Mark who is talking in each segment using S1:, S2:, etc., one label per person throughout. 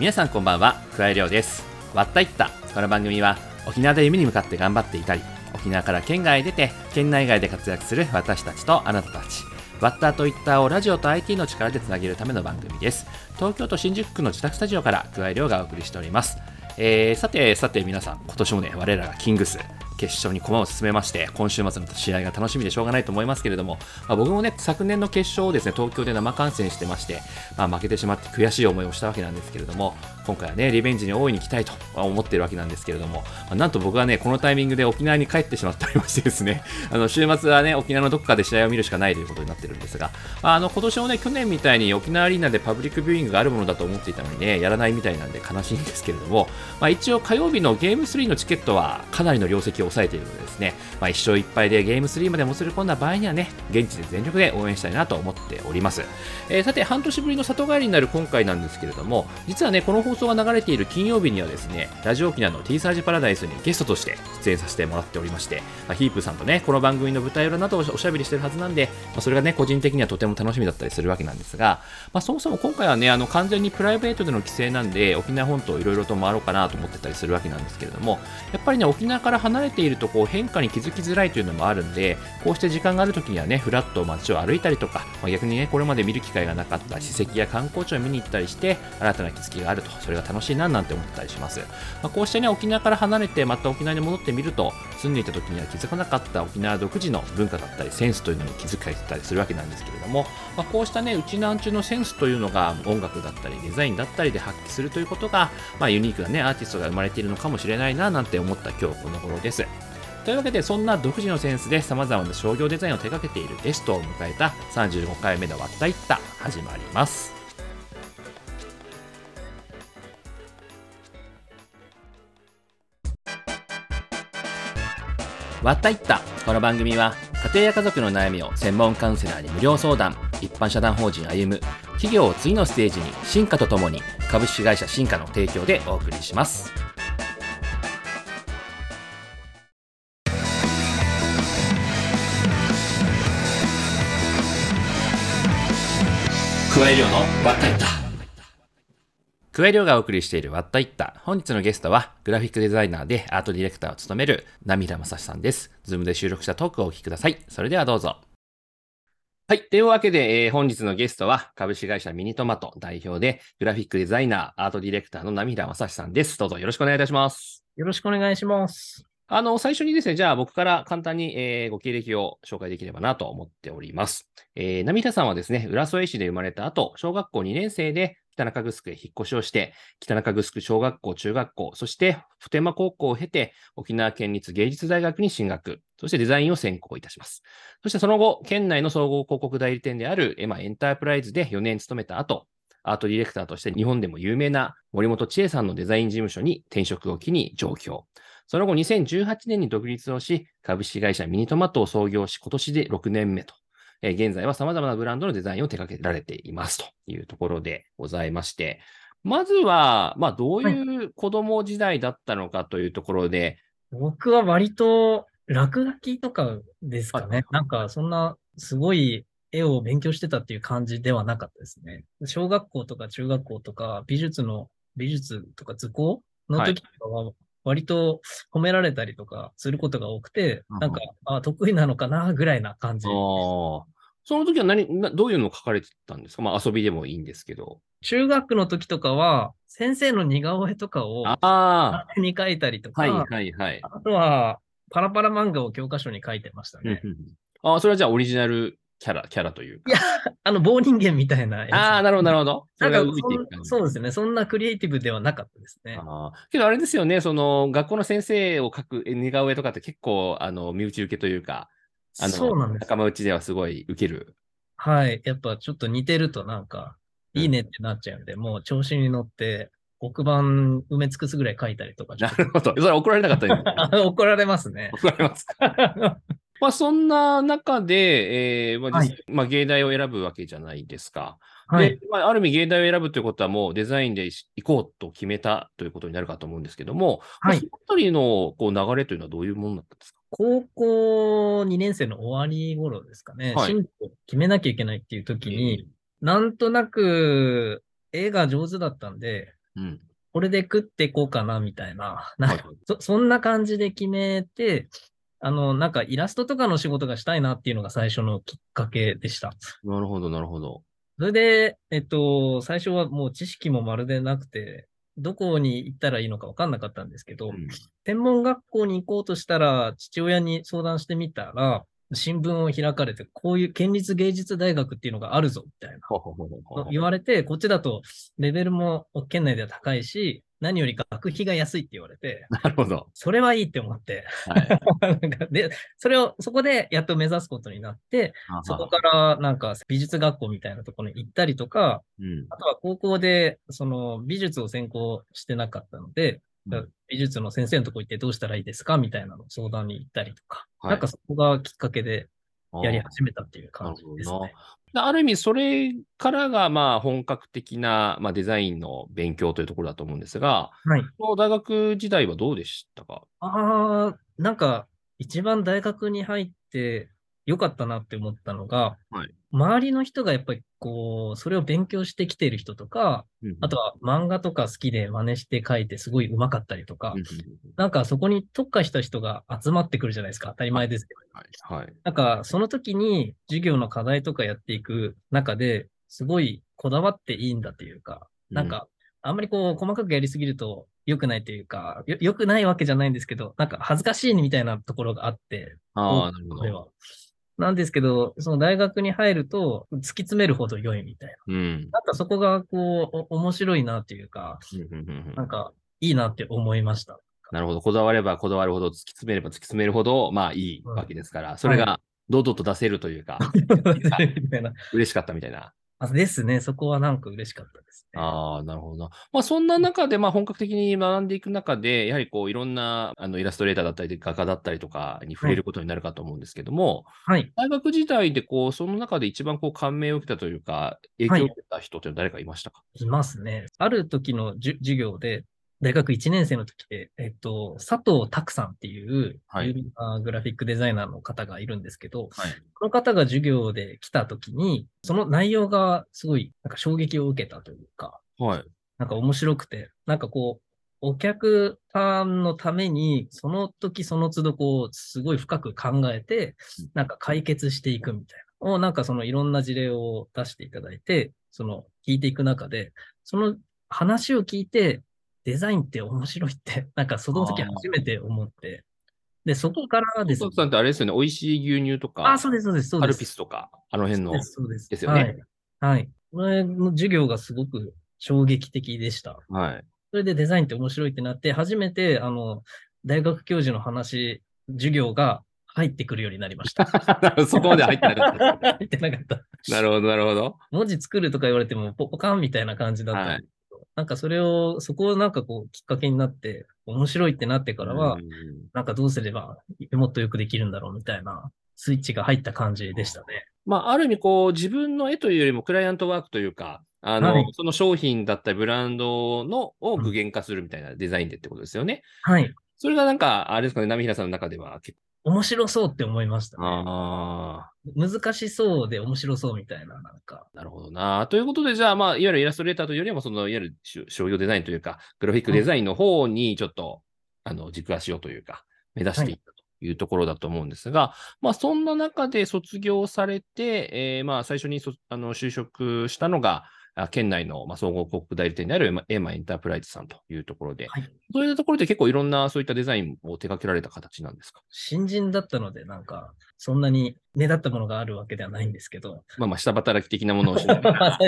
S1: 皆さんこんばんはくわえりょうです。わったいった。この番組は沖縄で夢に向かって頑張っていたり沖縄から県外へ出て県内外で活躍する私たちとあなたたち。ワッターとイッターをラジオと IT の力でつなげるための番組です。東京都新宿区の自宅スタジオから桑井亮がお送りしております。えー、さてさて皆さん今年もね我らがキングス決勝に駒を進めまして、今週末の試合が楽しみでしょうがないと思いますけれども、まあ、僕もね、昨年の決勝をですね、東京で生観戦してまして、まあ、負けてしまって悔しい思いをしたわけなんですけれども、今回はね、リベンジに大いに来たいと思っているわけなんですけれども、なんと僕はね、このタイミングで沖縄に帰ってしまっておりましてですね、あの週末はね、沖縄のどこかで試合を見るしかないということになってるんですが、あの今年もね、去年みたいに沖縄アリーナでパブリックビューイングがあるものだと思っていたのにね、やらないみたいなんで悲しいんですけれども、まあ、一応火曜日のゲーム3のチケットはかなりの量積を抑えているのでですね、まあ、1勝1敗でゲーム3までもつれ込んだ場合にはね、現地で全力で応援したいなと思っております。えー、さて、半年ぶりの里帰りになる今回なんですけれども、実はね、この放送送が流れている金曜日にはですね、ラジオ沖縄の T サージパラダイスにゲストとして出演させてもらっておりまして、まあ、ヒープさんとね、この番組の舞台裏などをおしゃべりしてるはずなんで、まあ、それがね、個人的にはとても楽しみだったりするわけなんですが、まあ、そもそも今回はね、あの完全にプライベートでの規制なんで、沖縄本島いろいろと回ろうかなと思ってたりするわけなんですけれども、やっぱりね、沖縄から離れているとこう変化に気づきづらいというのもあるんで、こうして時間がある時にはね、ふらっと街を歩いたりとか、まあ、逆にね、これまで見る機会がなかった史跡や観光地を見に行ったりして、新たな気づきがあると、それが楽しいななんて思ったりします。まあ、こうしてね、沖縄から離れて、また沖縄に戻ってみると、住んでいた時には気づかなかった沖縄独自の文化だったり、センスというのに気づかれてたりするわけなんですけれども、まあ、こうしたね、うちなんちゅのセンスというのが音楽だったり、デザインだったりで発揮するということが、まあ、ユニークなね、アーティストが生まれているのかもしれないななんて思った今日この頃です。というわけでそんな独自のセンスで様々な商業デザインを手掛けているゲストを迎えた35回目のわったいった始まりますわったいったこの番組は家庭や家族の悩みを専門カウンセラーに無料相談一般社団法人歩む企業を次のステージに進化とともに株式会社進化の提供でお送りします。クワイリョウのわったいった。クワイリョウがお送りしているわったいった。本日のゲストは、グラフィックデザイナーでアートディレクターを務める、波平昌志さんです。 Zoom で収録したトークをお聞きください。それではどうぞ。はい。というわけで、えー、本日のゲストは、株式会社ミニトマト代表で、グラフィックデザイナー、アートディレクターの波平昌志さんです。どうぞよろしくお願いいたします。
S2: よろしくお願いします。
S1: あの、最初にですね、じゃあ僕から簡単に、えー、ご経歴を紹介できればなと思っております。えー、ナミタさんはですね、浦添市で生まれた後、小学校2年生で北中城へ引っ越しをして、北中城小学校、中学校、そして普天間高校を経て、沖縄県立芸術大学に進学、そしてデザインを専攻いたします。そしてその後、県内の総合広告代理店であるエマエンタープライズで4年勤めた後、アートディレクターとして日本でも有名な森本千恵さんのデザイン事務所に転職を機に上京。その後2018年に独立をし、株式会社ミニトマトを創業し、今年で6年目と。えー、現在は様々なブランドのデザインを手掛けられていますというところでございまして、まずは、まあ、どういう子供時代だったのかというところで、
S2: はい、僕は割と落書きとかですかね。なんか、そんなすごい絵を勉強してたっていう感じではなかったですね。小学校とか中学校とか美術の、美術とか図工の時とかは、割と褒められたりとかすることが多くて、なんか、あ得意なのかなぐらいな感じ。あ
S1: その時は何、どういうのを書かれてたんですか？まあ遊びでもいいんですけど。
S2: 中学の時とかは、先生の似顔絵とかを、ああ。に描いたりとか、
S1: はいはいはい。
S2: あとは、パラパラ漫画を教科書に書いてましたね。
S1: ああ、それはじゃあオリジナルキャラ、キャラという
S2: か。いや、あの、棒人間みたいな
S1: ああ、なるほど、なるほど。
S2: それが動いていくそうですね。そんなクリエイティブではなかったですね。
S1: あけどあれですよね、その、学校の先生を描く似顔絵とかって結構、あの、身内受けというか、あの、そうなんです仲間内ではすごい受ける。
S2: はい。やっぱちょっと似てるとなんか、いいねってなっちゃうんで、うん、もう調子に乗って、黒板埋め尽くすぐらい書いたりとか。
S1: なるほど。それ怒られなかった
S2: よ、怒られますね。
S1: 怒られますか。まあ、そんな中で、えーまあはい、まあ、芸大を選ぶわけじゃないですか。はい、でまあ、ある意味、芸大を選ぶということは、もうデザインで行こうと決めたということになるかと思うんですけども、はい、そのあたりのこう流れというのはどういうものだったんですか？
S2: 高校2年生の終わり頃ですかね、はい、進路を決めなきゃいけないっていう時に、うん、なんとなく絵が上手だったんで、
S1: うん。
S2: これで食っていこうかな、みたいな。なんか
S1: はい。
S2: そそんな感じで決めて、あの、なんかイラストとかの仕事がしたいなっていうのが最初のきっかけでした。
S1: なるほど、なるほど。
S2: それで、えっと、最初はもう知識もまるでなくて、どこに行ったらいいのか分かんなかったんですけど、
S1: うん
S2: 専門学校に行こうとしたら、父親に相談してみたら、新聞を開かれて、こういう県立芸術大学っていうのがあるぞ、みたいな。言われて、こっちだとレベルも県内では高いし、何より学費が安いって言われて、
S1: なるほど。
S2: それはいいって思って、
S1: はい。
S2: なんかで、それを、そこでやっと目指すことになって、そこからなんか美術学校みたいなところに行ったりとか、
S1: うん。
S2: あとは高校でその美術を専攻してなかったので、
S1: うん
S2: 美術の先生のとこ行ってどうしたらいいですかみたいなの相談に行ったりとか、
S1: はい
S2: なんかそこがきっかけでやり始めたっていう感じですね。
S1: である意味、それからが、まあ、本格的な、まあ、デザインの勉強というところだと思うんですが、
S2: はい。
S1: 大学時代はどうでしたか？
S2: ああ、なんか一番大学に入って良かったなって思ったのが、
S1: はい
S2: 周りの人がやっぱりこう、それを勉強してきている人とか、あとは漫画とか好きで真似して書いてすごい上手かったりとか
S1: うん、うん
S2: なんかそこに特化した人が集まってくるじゃないですか。当たり前ですけど。
S1: はい。はい。
S2: なんかその時に授業の課題とかやっていく中で、すごいこだわっていいんだっていうか、なんかあんまりこう細かくやりすぎると良くないというか、よ良くないわけじゃないんですけど、なんか恥ずかしいみたいなところがあって、
S1: ああ、なるほど。
S2: なんですけど、その大学に入ると突き詰めるほど良いみたいな。
S1: うん。
S2: なんかそこがこう、お面白いなっていうか、
S1: うんうんうんうん
S2: なんかいいなって思いました。
S1: なるほど。こだわればこだわるほど、突き詰めれば突き詰めるほど、まあいいわけですから、それが堂々と出せるというか、
S2: みたいな。
S1: 嬉しかったみたいな。
S2: あですね。そこはなんか嬉しかったですね。
S1: ああ、なるほどな。まあそんな中で、まあ本格的に学んでいく中で、やはりこういろんなあのイラストレーターだったり、画家だったりとかに触れることになるかと思うんですけども、
S2: はい。
S1: 大学時代でこう、その中で一番こう感銘を受けたというか、影響を受けた人って誰かいましたか、
S2: いますね。ある時の授業で、大学1年生の時で、えっと、佐藤拓さんっていう、
S1: はい
S2: 有名なグラフィックデザイナーの方がいるんですけど、
S1: はい。
S2: この方が授業で来た時に、その内容がすごいなんか衝撃を受けたというか、
S1: はい。
S2: なんか面白くて、なんかこう、お客さんのために、その時その都度こう、すごい深く考えて
S1: うん、
S2: なんか解決していくみたいな。を、なんかそのいろんな事例を出していただいて、その聞いていく中で、その話を聞いて、デザインって面白いって、なんかその時初めて思って、で、そこからです
S1: 佐藤さんってあれですよね、美味しい牛乳とか、
S2: あ、そうです、そうです、そうです。
S1: ピスとか、あの辺の。
S2: そうです、そうです。
S1: よね
S2: はい。はい。これの授業がすごく衝撃的でした。
S1: はい。
S2: それでデザインって面白いってなって、初めて、あの、大学教授の話、授業が入ってくるようになりました。
S1: そこまで入ってなかった。
S2: 入ってなかった。
S1: なるほど、なるほど。
S2: 文字作るとか言われても、ポポカンみたいな感じだったんですけど、なんかそれを、そこをなんかこう、きっかけになって、面白いってなってからは、
S1: うん
S2: なんかどうすればもっとよくできるんだろうみたいな、スイッチが入った感じでしたね。
S1: まあ、ある意味、こう、自分の絵というよりも、クライアントワークというか、あの、
S2: はい
S1: その商品だったり、ブランドのを具現化するみたいなデザインでってことですよね。
S2: はい。
S1: それがなんか、あれですかね、波平さんの中では結
S2: 面白そうって思いました
S1: 構、
S2: ね。
S1: あ
S2: 難しそうで面白そうみたいな、なんか。
S1: あ、なるほどな。ということで、じゃあ、まあ、いわゆるイラストレーターというよりも、その、いわゆるし商業デザインというか、グラフィックデザインの方に、ちょっと、あの、軸足をというか、目指していったというところだと思うんですが、まあ、そんな中で卒業されて、えーまあ、最初にそあの就職したのが、あ県内の、まあ、総合広告代理店であるエマエマエンタープライズさんというところで、
S2: はい。
S1: そういうところで結構いろんなそういったデザインを手掛けられた形なんですか？
S2: 新人だったので、なんか、そんなに目立ったものがあるわけではないんですけど。
S1: まあまあ、下働き的なものをしながら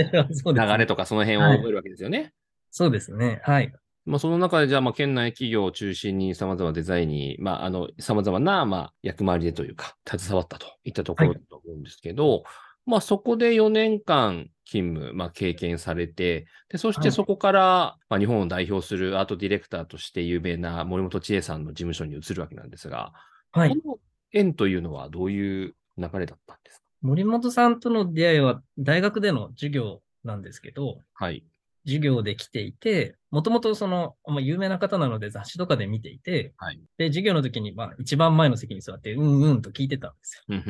S1: 流れとかその辺を覚えるわけですよね。
S2: そうですね。はい。
S1: まあ、その中で、じゃあ、まあ、県内企業を中心に様々なデザインに、まあ、あの、様々な、まあ、役回りでというか、携わったといったところだと思うんですけど、まあ、そこで4年間勤務、まあ、経験されて、で、そし
S2: はい
S1: てそこから、まあ、日本を代表するアートディレクターとして有名な森本千恵さんの事務所に移るわけなんですが、
S2: はい。
S1: この縁というのはどういう流れだったんですか？
S2: 森本さんとの出会いは大学での授業なんですけど、
S1: はい。
S2: 授業で来ていて、もともとその、まあ、有名な方なので雑誌とかで見ていて、
S1: はい。
S2: で、授業の時に、まあ、一番前の席に座って、うんうんと聞いてたんですよ。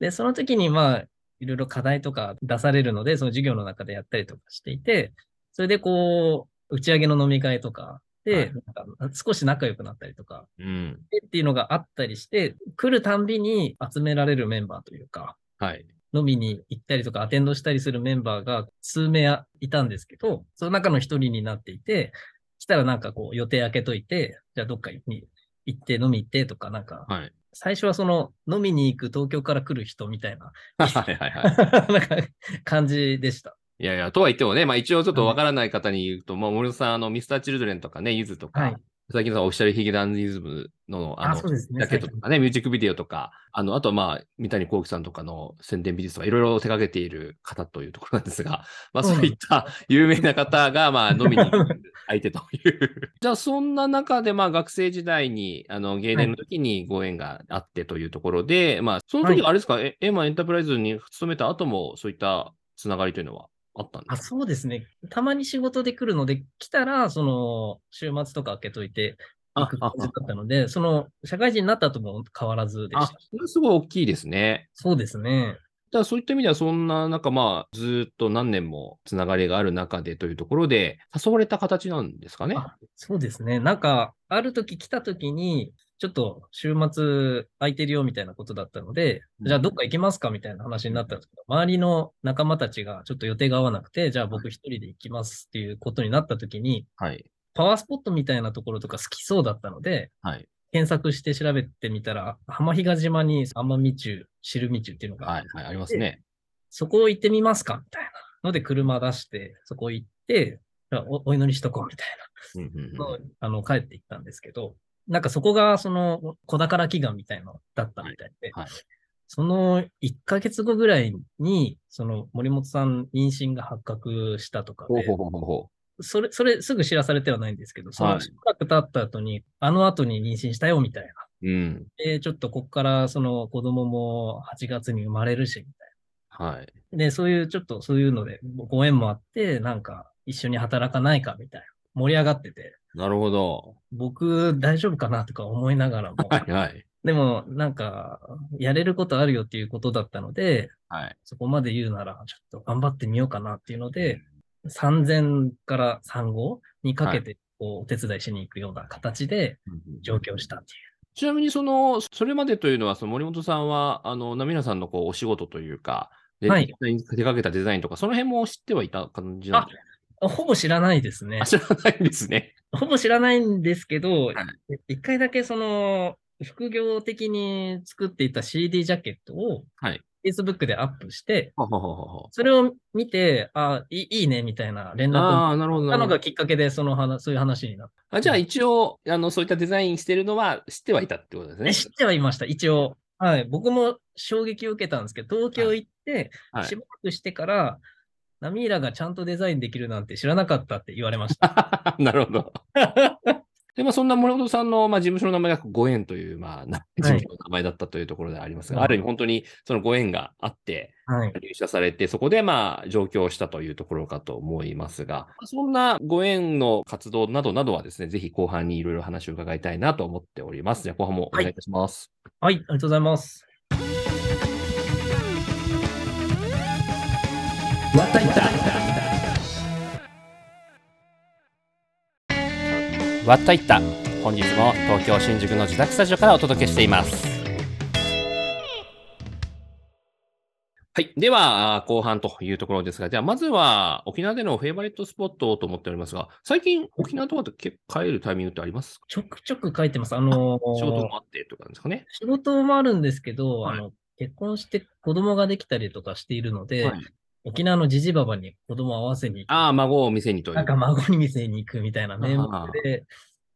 S2: で、その時に、まあ、いろいろ課題とか出されるので、その授業の中でやったりとかしていて、それでこう、打ち上げの飲み会とか
S1: は
S2: で
S1: い、
S2: なんか少し仲良くなったりとか、
S1: うん。
S2: っていうのがあったりして、来るたんびに集められるメンバーというか、
S1: はい。
S2: 飲みに行ったりとかアテンドしたりするメンバーが数名いたんですけど、その中の一人になっていて、来たらなんかこう予定開けといて、じゃあどっかに行って飲み行ってとかなんか、
S1: はい。
S2: 最初はその飲みに行く東京から来る人みたいな、
S1: はいはいはい。
S2: なんか感じでした。
S1: いやいや、とは言ってもね、まあ一応ちょっとわからない方に言うと、まあ森本さん、あの、ミスターチルドレンとかね、ゆずとか、
S2: はい
S1: 最近のオフィシャルヒゲダンディズムの、あ
S2: あ、
S1: の
S2: ね。
S1: ジャケットとかね、ミュージックビデオとか、あの、あとはまあ、三谷幸喜さんとかの宣伝美術とか、いろいろ手掛けている方というところなんですが、まあ、
S2: そう
S1: いった有名な方が、まあ、飲みに行く相手という。じゃあ、そんな中で、まあ、学生時代に、あの、芸年の時にご縁があってというところで、まあ、その時はあれですか、えエマエンタープライズに勤めた後も、そういったつながりというのはあったんで
S2: あ、
S1: すか？
S2: そうですね。たまに仕事で来るので、来たら、その、週末とか開けといて行く感じだったので、その、社会人になった後も変わらずで
S1: あ、
S2: した。
S1: それはすごい大きいですね。
S2: そうですね。
S1: じゃあそういった意味では、そんな中、まあ、ずーっと何年もつながりがある中でというところで、誘われた形なんですかね。
S2: あそうですね。なんか、ある時来た時に、ちょっと週末空いてるよみたいなことだったので、
S1: うん
S2: じゃあどっか行きますかみたいな話になったんですけど、周りの仲間たちがちょっと予定が合わなくて、じゃあ僕一人で行きますっていうことになった時に、
S1: はい。
S2: パワースポットみたいなところとか好きそうだったので、
S1: はい。
S2: 検索して調べてみたら、浜比嘉島に奄美中、汁見中っていうのが、
S1: はい。はい。ありますね。
S2: そこ行ってみますかみたいなので車出して、そこ行って、おお祈りしとこうみたいな。
S1: うんうんうん
S2: のあの、帰っていったんですけど、なんかそこが、その、小宝祈願みたいのだったみたいで、
S1: はいはい
S2: その1ヶ月後ぐらいに、その森本さん妊娠が発覚したとかで、
S1: ほうほうほうほ
S2: それ、それすぐ知らされてはないんですけど、そ
S1: はい
S2: のしばらく経った後に、あの後に妊娠したよみたいな。
S1: う。うん。
S2: で、ちょっとこっからその子供も8月に生まれるし、みたい
S1: はい。
S2: な。で、そういう、ちょっとそういうので、ご縁もあって、なんか一緒に働かないかみたいな。盛り上がってて、
S1: なるほど。
S2: 僕大丈夫かなとか思いながらも、
S1: はい。はい。
S2: でもなんか、やれることあるよっていうことだったので、
S1: はい。
S2: そこまで言うなら、ちょっと頑張ってみようかなっていうので、3000から35にかけて、こう、お手伝いしに行くような形で上京したっていう。
S1: ちなみに、その、それまでというのは、その森本さんは、あの、ナミナさんのこう、お仕事というか、で
S2: はい
S1: 手掛けたデザインとか、その辺も知ってはいた感じなんですか？
S2: ほぼ知らないですね
S1: あ、。知らないんですね。
S2: ほぼ知らないんですけど
S1: はい、
S2: 一回だけその、副業的に作っていた CD ジャケットを
S1: はい。
S2: Facebook でアップして、それを見て、あいいいいねみたいな連
S1: う。
S2: 絡を
S1: ああ、なるほど。なるほど
S2: たのがきっかけで、その話、そういう話になっ
S1: あじゃあ、一応、あの、そういったデザインしてるのは知ってはいたってことです
S2: た。
S1: ね。
S2: え知ってはいました、一応。はい。僕も衝撃を受けたんですけど、東京行って、
S1: はい
S2: しばらくしてから、ナミーラがちゃんとデザインできるなんて知らなかったって言われました。
S1: なるほど。で、まあ、そんな森本さんの、まあ、事務所の名前がご縁という、まあ、な事務所の名前だったというところでありますが、
S2: はい
S1: ある意味本当にそのご縁があって、
S2: はい。
S1: 入社されて、そこでまあ上京したというところかと思いますが、そんなご縁の活動などなどはですね、ぜひ後半にいろいろ話を伺いたいなと思っております。じゃあ後半もお願いいたします。
S2: はい、ありがとうございます。
S1: わったいたわったいった本日も東京新宿の自宅スタジオからお届けしていますはい。では、後半というところですが、じゃあ、まずは、沖縄でのフェイバリットスポットをと思っておりますが、最近、沖縄とかって結構帰るタイミングってありますか？
S2: ちょくちょく書いてます。あのー
S1: 仕事もあってとかですかね。
S2: 仕事もあるんですけど、
S1: はい
S2: あの、結婚して子供ができたりとかしているので、
S1: はい
S2: 沖縄のじじばばに子供を合わせに行く。
S1: ああ、孫を店にという。
S2: なんか孫に店に行くみたいな名
S1: あ
S2: 目で、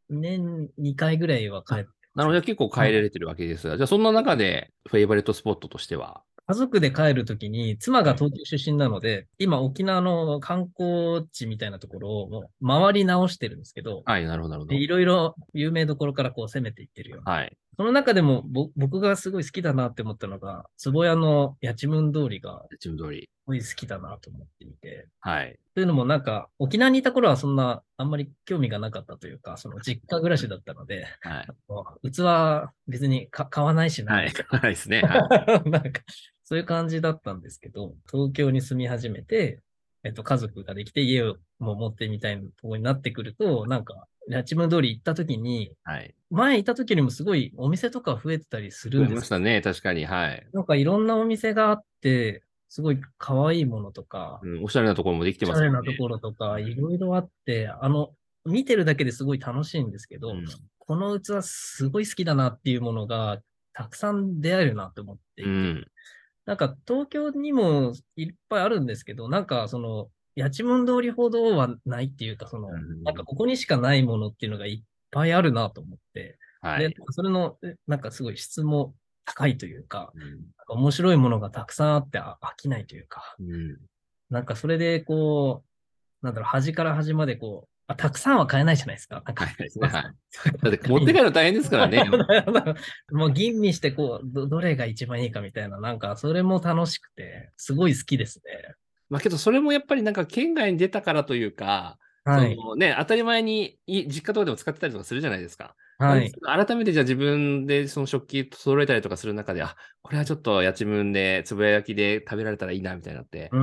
S2: 年2回ぐらいは帰って、
S1: なので結構帰られてるわけですが、じゃあそんな中でフェイバリットスポットとしては、
S2: 家族で帰るときに、妻が東京出身なので、今沖縄の観光地みたいなところを回り直してるんですけど、
S1: はい、なるほど、なるほ
S2: でいろいろ有名どころからこう攻めていってるような。
S1: ど。はい。
S2: その中でもぼ僕がすごい好きだなって思ったのが、坪屋の八千文通りが
S1: チーム通り。
S2: すごい好きだなと思っていて。
S1: はい。
S2: というのもなんか、沖縄にいた頃はそんなあんまり興味がなかったというか、その実家暮らしだったので、
S1: はい。
S2: 器別にか買わないしな、
S1: はい。はいですね。は
S2: なんか、そういう感じだったんですけど、東京に住み始めて、えっと、家族ができて家をも持ってみたいなところになってくると、なんか、八幡通り行った時に、
S1: はい。
S2: 前いた時よりもすごいお店とか増えてたりする
S1: 増
S2: んです
S1: えましたね、確かに。はい。
S2: なんかいろんなお店があって、すごい可愛いものとか、
S1: うん、おしゃれなところもできて
S2: おし
S1: ますよね。
S2: ゃれなところとか、いろいろあって、あの、見てるだけですごい楽しいんですけど、
S1: うん
S2: この器すごい好きだなっていうものがたくさん出会えるなと思っていて、
S1: うん。
S2: なんか東京にもいっぱいあるんですけど、なんかその、八幡通りほどはないっていうか、その、
S1: うん
S2: なんかここにしかないものっていうのがいっぱいあるなと思って、で
S1: はい。、
S2: それの、えなんかすごい質も高いというか、
S1: うん。
S2: 面白いものがたくさんあってあ飽きないというか、
S1: うん。
S2: なんかそれでこう、なんだろう、端から端までこう、あたくさんは買えないじゃないですか。なんか
S1: はいだって持って帰るの大変ですからね。
S2: もう吟味してこうど、どれが一番いいかみたいな、なんかそれも楽しくて、すごい好きですね。
S1: まあけど、それもやっぱりなんか県外に出たからというか、
S2: はい。
S1: そのね、当たり前にい実家とかでも使ってたりとかするじゃないですか。
S2: はい。
S1: 改めてじゃあ自分でその食器揃えたりとかする中で、あ、これはちょっと八千分でつぶや焼きで食べられたらいいなみたいなのって
S2: う、ー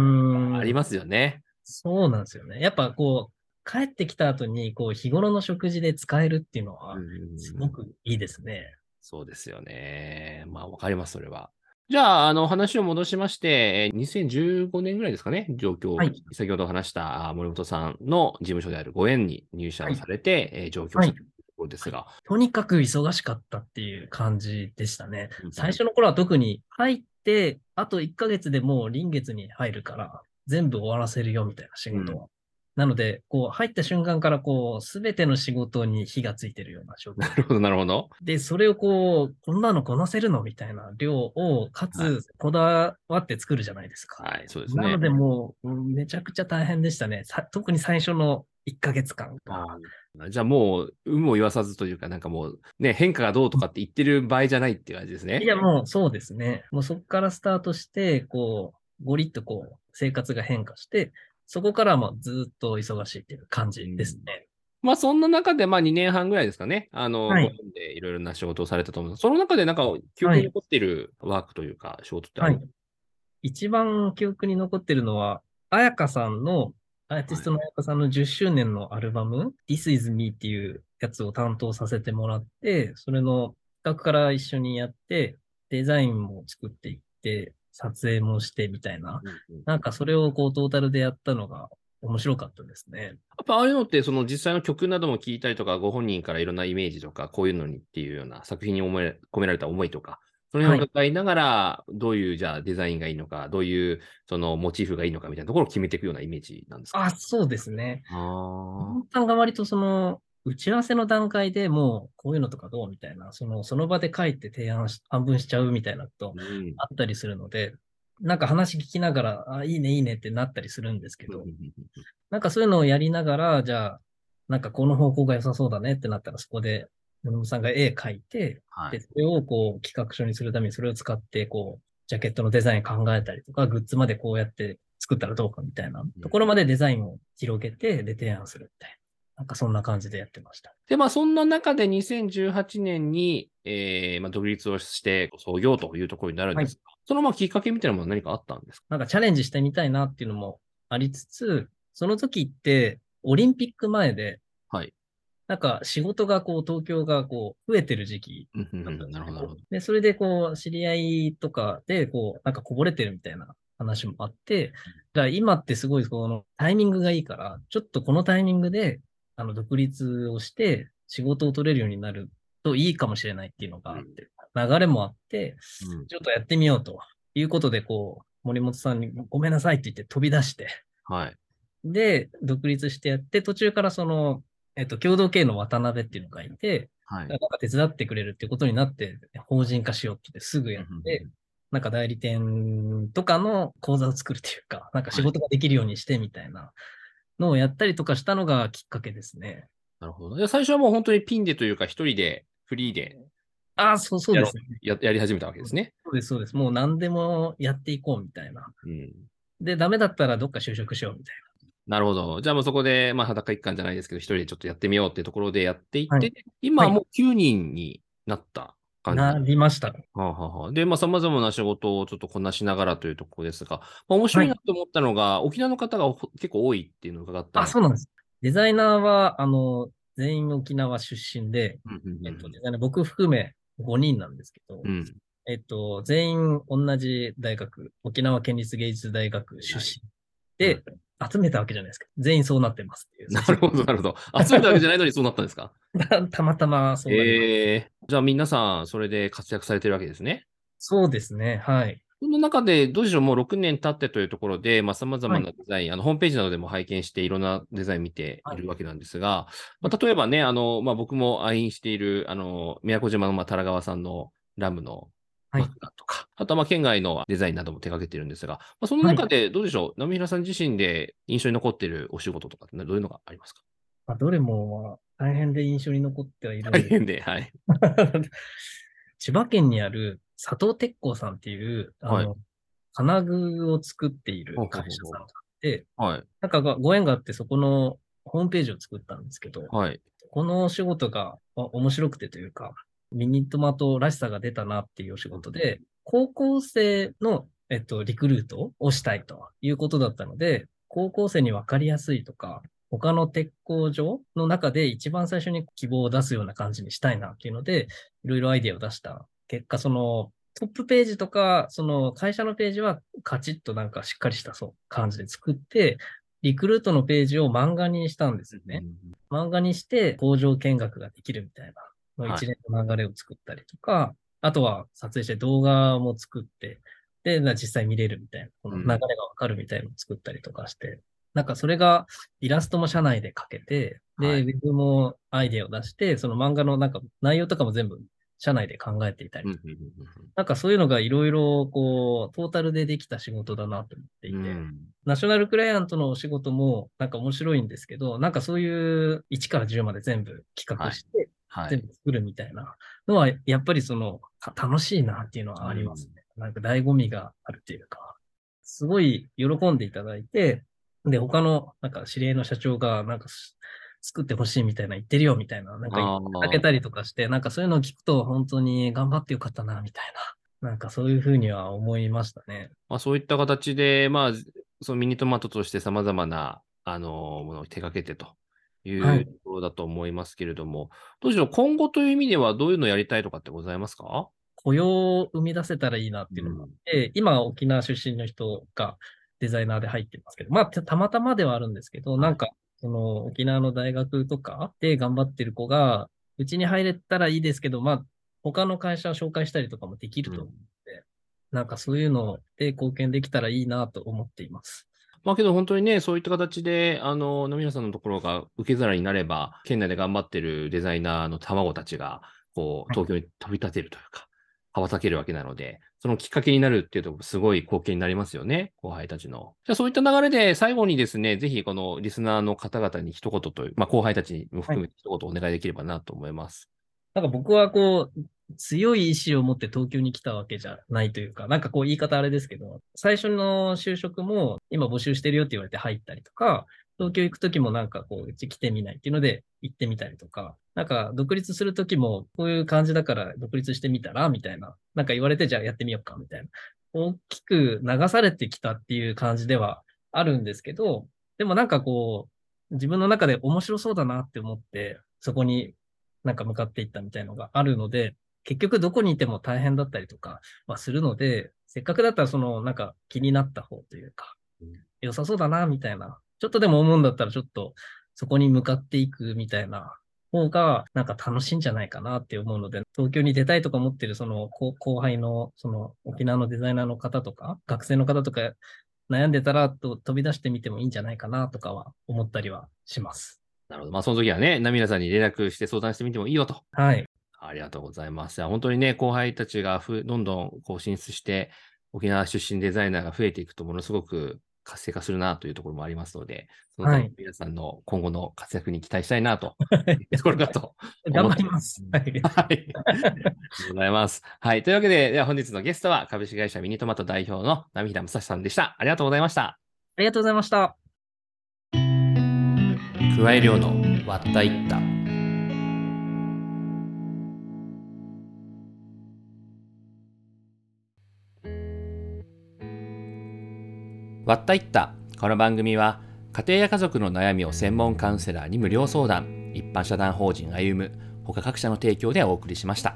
S2: ん。
S1: ありますよね。
S2: そうなんですよね。やっぱこう、帰ってきた後に、こう、日頃の食事で使えるっていうのは、
S1: うん
S2: すごくいいですね。
S1: そうですよね。まあ、わかります、それは。じゃあ、あの、話を戻しまして、えー2015年ぐらいですかね、状況、
S2: はい。
S1: 先ほど話したあ森本さんの事務所であるご縁に入社をされて、えー上京
S2: はい
S1: したところですが、
S2: とにかく忙しかったっていう感じでしたね。
S1: うん。
S2: 最初の頃は特に入って、あと1ヶ月でもう臨月に入るから、全部終わらせるよみたいな仕事は。なので、こう、入った瞬間から、こう、すべての仕事に火がついてるような状況
S1: なるほど、なるほど。
S2: で、それをこう、こんなのこなせるの？みたいな量を、か
S1: はい
S2: つ、こだわって作るじゃないですか。
S1: はい、そうですね。
S2: なので、もう、うんめちゃくちゃ大変でしたね。さ特に最初の1ヶ月間
S1: じゃあもう、有無を言わさずというか、なんかもう、ね、変化がどうとかって言ってる場合じゃないっていう感じですね。
S2: いや、もうそうですね。もうそこからスタートして、こう、ゴリッとこう、生活が変化して、そこからはもうずっと忙しいっていう感じですね。
S1: まあそんな中で、まあ2年半ぐらいですかね。あの、
S2: はい。
S1: でいろいろな仕事をされたと思うんです。その中でなんか記憶に残っているワークというか、仕事ってある、
S2: はい。一番記憶に残ってるのは、彩香さんの、アーティストの彩香さんの10周年のアルバム、This is Me っていうやつを担当させてもらって、それの企画から一緒にやって、デザインも作っていって、撮影もしてみたいな。
S1: うんうん
S2: なんかそれをこうトータルでやったのが面白かったですね。
S1: やっぱああいうのって、その実際の曲なども聞いたりとか、ご本人からいろんなイメージとか、こういうのにっていうような作品に込められた思いとか、その辺を伺いながら、どういうじゃあデザインがいいのか、どういうそのモチーフがいいのかみたいなところを決めていくようなイメージなんですか？
S2: あ、そうですね。
S1: あ
S2: 本さんが割とその、打ち合わせの段階でもう、こういうのとかどうみたいな、その、その場で書いて提案し、半分しちゃうみたいなことあったりするので、なんか話聞きながら、あ、いいね、いいねってなったりするんですけど、なんかそういうのをやりながら、じゃあ、なんかこの方向が良さそうだねってなったら、そこで、野々さんが絵描いて、で、
S1: はい。
S2: それをこう企画書にするためにそれを使って、こう、ジャケットのデザイン考えたりとか、グッズまでこうやって作ったらどうかみたいなところまでデザインを広げて、で、提案するみたいな。なんかそんな感じでやってました。
S1: で、まあ、そんな中で2018年に、えーまあ、独立をして創業というところになるんですが、そのまあきっかけみたいなものは何かあったんですか？
S2: なんかチャレンジしてみたいなっていうのもありつつ、その時って、オリンピック前で、
S1: はい。
S2: なんか仕事がこう、東京がこう、増えてる時期だったんですね
S1: なるほど、なるほど。
S2: で、それでこう、知り合いとかで、こう、なんかこぼれてるみたいな話もあって、だ今ってすごいこのタイミングがいいから、ちょっとこのタイミングで、あの、独立をして仕事を取れるようになるといいかもしれないっていうのがあって、流れもあって、
S1: うん
S2: ちょっとやってみようということで、こう、森本さんにごめんなさいって言って飛び出して、
S1: はい。
S2: で、独立してやって、途中からその、えっと、共同経営の渡辺っていうのがいて、
S1: はい。
S2: なんか手伝ってくれるっていうことになって、法人化しようって言ってすぐやって、なんか代理店とかの講座を作るっていうか、なんか仕事ができるようにしてみたいなのをやったりとかしたのがきっかけですね。
S1: なるほど。で最初はもう本当にピンでというか、一人でフリーで
S2: ああ、そうそうですね。
S1: ややり始めたわけですね。
S2: そうです、そうです。もう何でもやっていこうみたいな。
S1: うん。
S2: で、ダメだったらどっか就職しようみたい
S1: なるほど。じゃあもうそこで、まあ裸一貫じゃないですけど、一人でちょっとやってみようっていうところでやっていって、
S2: はい
S1: 今はもう9人になった。感じ。
S2: なりました。
S1: はあはあはあで、まあ、様々な仕事をちょっとこなしながらというところですが、まあ、面白いなと思ったのが、沖縄の方がほ結構多いっていうのを伺った
S2: あ、そうなんです。デザイナーは、あの、全員沖縄出身で、えっと、デザイナー僕含め5人なんですけど、
S1: うん。
S2: えっと、全員同じ大学、沖縄県立芸術大学出身で、集めたわけじゃないですか。全員そうなってますっていう。
S1: なるほど、なるほど。集めたわけじゃないのにそうなったんですか？
S2: た たまたまそうなります。
S1: ええじゃあ皆さん、それで活躍されてるわけですね。
S2: そうですね。はい。
S1: その中で、どうでしょう、もう6年経ってというところで、まあ、様々なデザイン、あの、ホームページなどでも拝見して、いろんなデザイン見ているわけなんですが、まあ、例えばね、あの、まあ、僕も愛飲している、あの、宮古島の、まあ、多良川さんのラムの
S2: はい。
S1: マフラーとか、あとは、まあ、県外のデザインなども手掛けてるんですが、まあ、その中で、どうでしょう、波平さん自身で印象に残っているお仕事とかって、どういうのがありますか？
S2: まあ、どれもまあ大変で印象に残ってはいるん
S1: 大
S2: で
S1: 変で、はい。
S2: 千葉県にある佐藤鉄工さんっていう、あの、
S1: はい。
S2: 金具を作っている会社さんがあって、
S1: はい。
S2: なんかがご縁があってそこのホームページを作ったんですけど、
S1: はい。
S2: このお仕事があ面白くてというか、ミニトマトらしさが出たなっていうお仕事で、高校生の、えっと、リクルートをしたいということだったので、高校生に分かりやすいとか、他の鉄工所の中で一番最初に希望を出すような感じにしたいなっていうので、いろいろアイデアを出した結果、そのトップページとか、その会社のページはカチッとなんかしっかりしたそう感じで作って、リクルートのページを漫画にしたんですよね。漫画にして工場見学ができるみたいな、
S1: はい。
S2: 一連の流れを作ったりとか、あとは撮影して動画も作って、で、な実際見れるみたいな、この流れがわかるみたいなのを作ったりとかして、なんかそれがイラストも社内で描けて、で、
S1: はい。
S2: ウェブもアイデアを出して、その漫画のなんか内容とかも全部社内で考えていたり
S1: うんうん
S2: なんかそういうのがいろいろこう、トータルでできた仕事だなと思っていて、
S1: うん。うん
S2: ナショナルクライアントのお仕事もなんか面白いんですけど、なんかそういう1から10まで全部企画して、
S1: はい。
S2: 全部作るみたいなのは、やっぱりその、た楽しいなっていうのはありますね。なんか醍醐味があるっていうか、すごい喜んでいただいて、で、他の、なんか知り合いの社長が、なんかす作ってほしいみたいな言ってるよみたいな、なんか言っていただけたりとかして、なんかそういうのを聞くと本当に頑張ってよかったな、みたいな。なんかそういうふうには思いましたね。
S1: まあ、そういった形で、まあ、そのミニトマトとして様々な、あの、ものを手掛けてとい
S2: はい。う
S1: ところだと思いますけれども、どうでしょう、今後という意味ではどういうのをやりたいとかってございますか？
S2: 雇用を生み出せたらいいなっていうのがあって、今沖縄出身の人がデザイナーで入ってますけど、まあたたまたまではあるんですけど、
S1: はい。
S2: なんかその沖縄の大学とかで頑張ってる子が、うちに入れたらいいですけど、まあ他の会社を紹介したりとかもできると思って、なんかそういうので貢献できたらいいなと思っています。
S1: まあけど本当にね、そういった形で、あの、野宮さんのところが受け皿になれば、県内で頑張ってるデザイナーの卵たちが、こう、
S2: はい
S1: 東京に飛び立てるというか、羽ばたけるわけなので、そのきっかけになるっていうと、すごい貢献になりますよね、後輩たちの。じゃあそういった流れで、最後にですね、ぜひこのリスナーの方々に一言という、まあ後輩たちも含めて一言お願いできればなと思います。
S2: なんか僕はこう、強い意志を持って東京に来たわけじゃないというか、なんかこう言い方あれですけど、最初の就職も今募集してるよって言われて入ったりとか、東京行くときもなんかこう、うち来てみないっていうので行ってみたりとか、なんか独立するときもこういう感じだから独立してみたらみたいな、なんか言われてじゃあやってみようかみたいな。大きく流されてきたっていう感じではあるんですけど、でもなんかこう、自分の中で面白そうだなって思って、そこになんか向かっていったみたいのがあるので、結局どこにいても大変だったりとかはするので、せっかくだったらそのなんか気になった方というか
S1: うん、
S2: 良さそうだなみたいな、ちょっとでも思うんだったらちょっとそこに向かっていくみたいな方がなんか楽しいんじゃないかなって思うので、東京に出たいとか思ってるその後後輩のその沖縄のデザイナーの方とか、学生の方とか悩んでたらと飛び出してみてもいいんじゃないかなとかは思ったりはします。
S1: なるほど。まあその時はね、ナミラさんに連絡して相談してみてもいいよと
S2: はい。
S1: ありがとうございます。本当にね、後輩たちがふどんどんこう進出して、沖縄出身デザイナーが増えていくと、ものすごく活性化するなというところもありますので、その皆さんの今後の活躍に期待したいなと、これかと。
S2: 頑張ります。はい。
S1: はい。ありがとうございます。はい。というわけで、では本日のゲストは株式会社ミニトマト代表の波平正さんでした。ありがとうございました。
S2: ありがとうございました。
S1: 加え量の割ったいった。わったいった。この番組は家庭や家族の悩みを専門カウンセラーに無料相談一般社団法人歩む他各社の提供でお送りしました。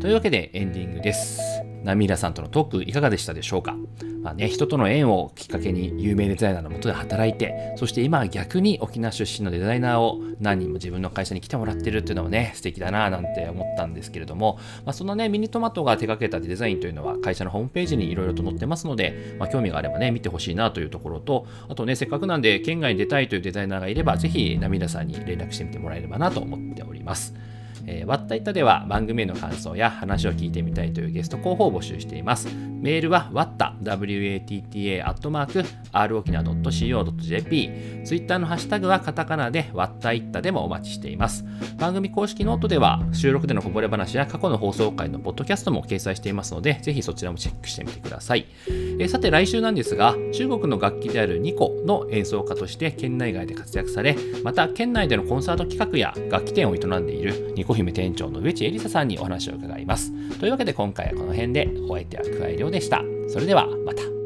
S1: というわけでエンディングです。ナミラさんとのトークいかがでしたでしょうか？まあね、人との縁をきっかけに有名デザイナーのもとで働いて、そして今は逆に沖縄出身のデザイナーを何人も自分の会社に来てもらってるっていうのもね、素敵だななんて思ったんですけれども、まあ、そのね、ミニトマトが手掛けたデザインというのは会社のホームページにいろいろと載ってますので、まあ、興味があればね、見てほしいなというところと、あとね、せっかくなんで県外に出たいというデザイナーがいれば、ぜひナミラさんに連絡してみてもらえればなと思っております。えー、わったいたでは番組への感想や話を聞いてみたいというゲスト候補を募集しています。メールは watta アットマーク rokinawa.co.jp ツイッターのハッシュタグはカタカナでわったいったでもお待ちしています。番組公式ノートでは収録でのこぼれ話や過去の放送回のポッドキャストも掲載していますので、ぜひそちらもチェックしてみてください。え、さて来週なんですが、中国の楽器である二胡の演奏家として県内外で活躍され、また県内でのコンサート企画や楽器店を営んでいるニコ姫店長の植地エリサさんにお話を伺います。というわけで今回はこの辺でお相手は桑井でした。それではまた。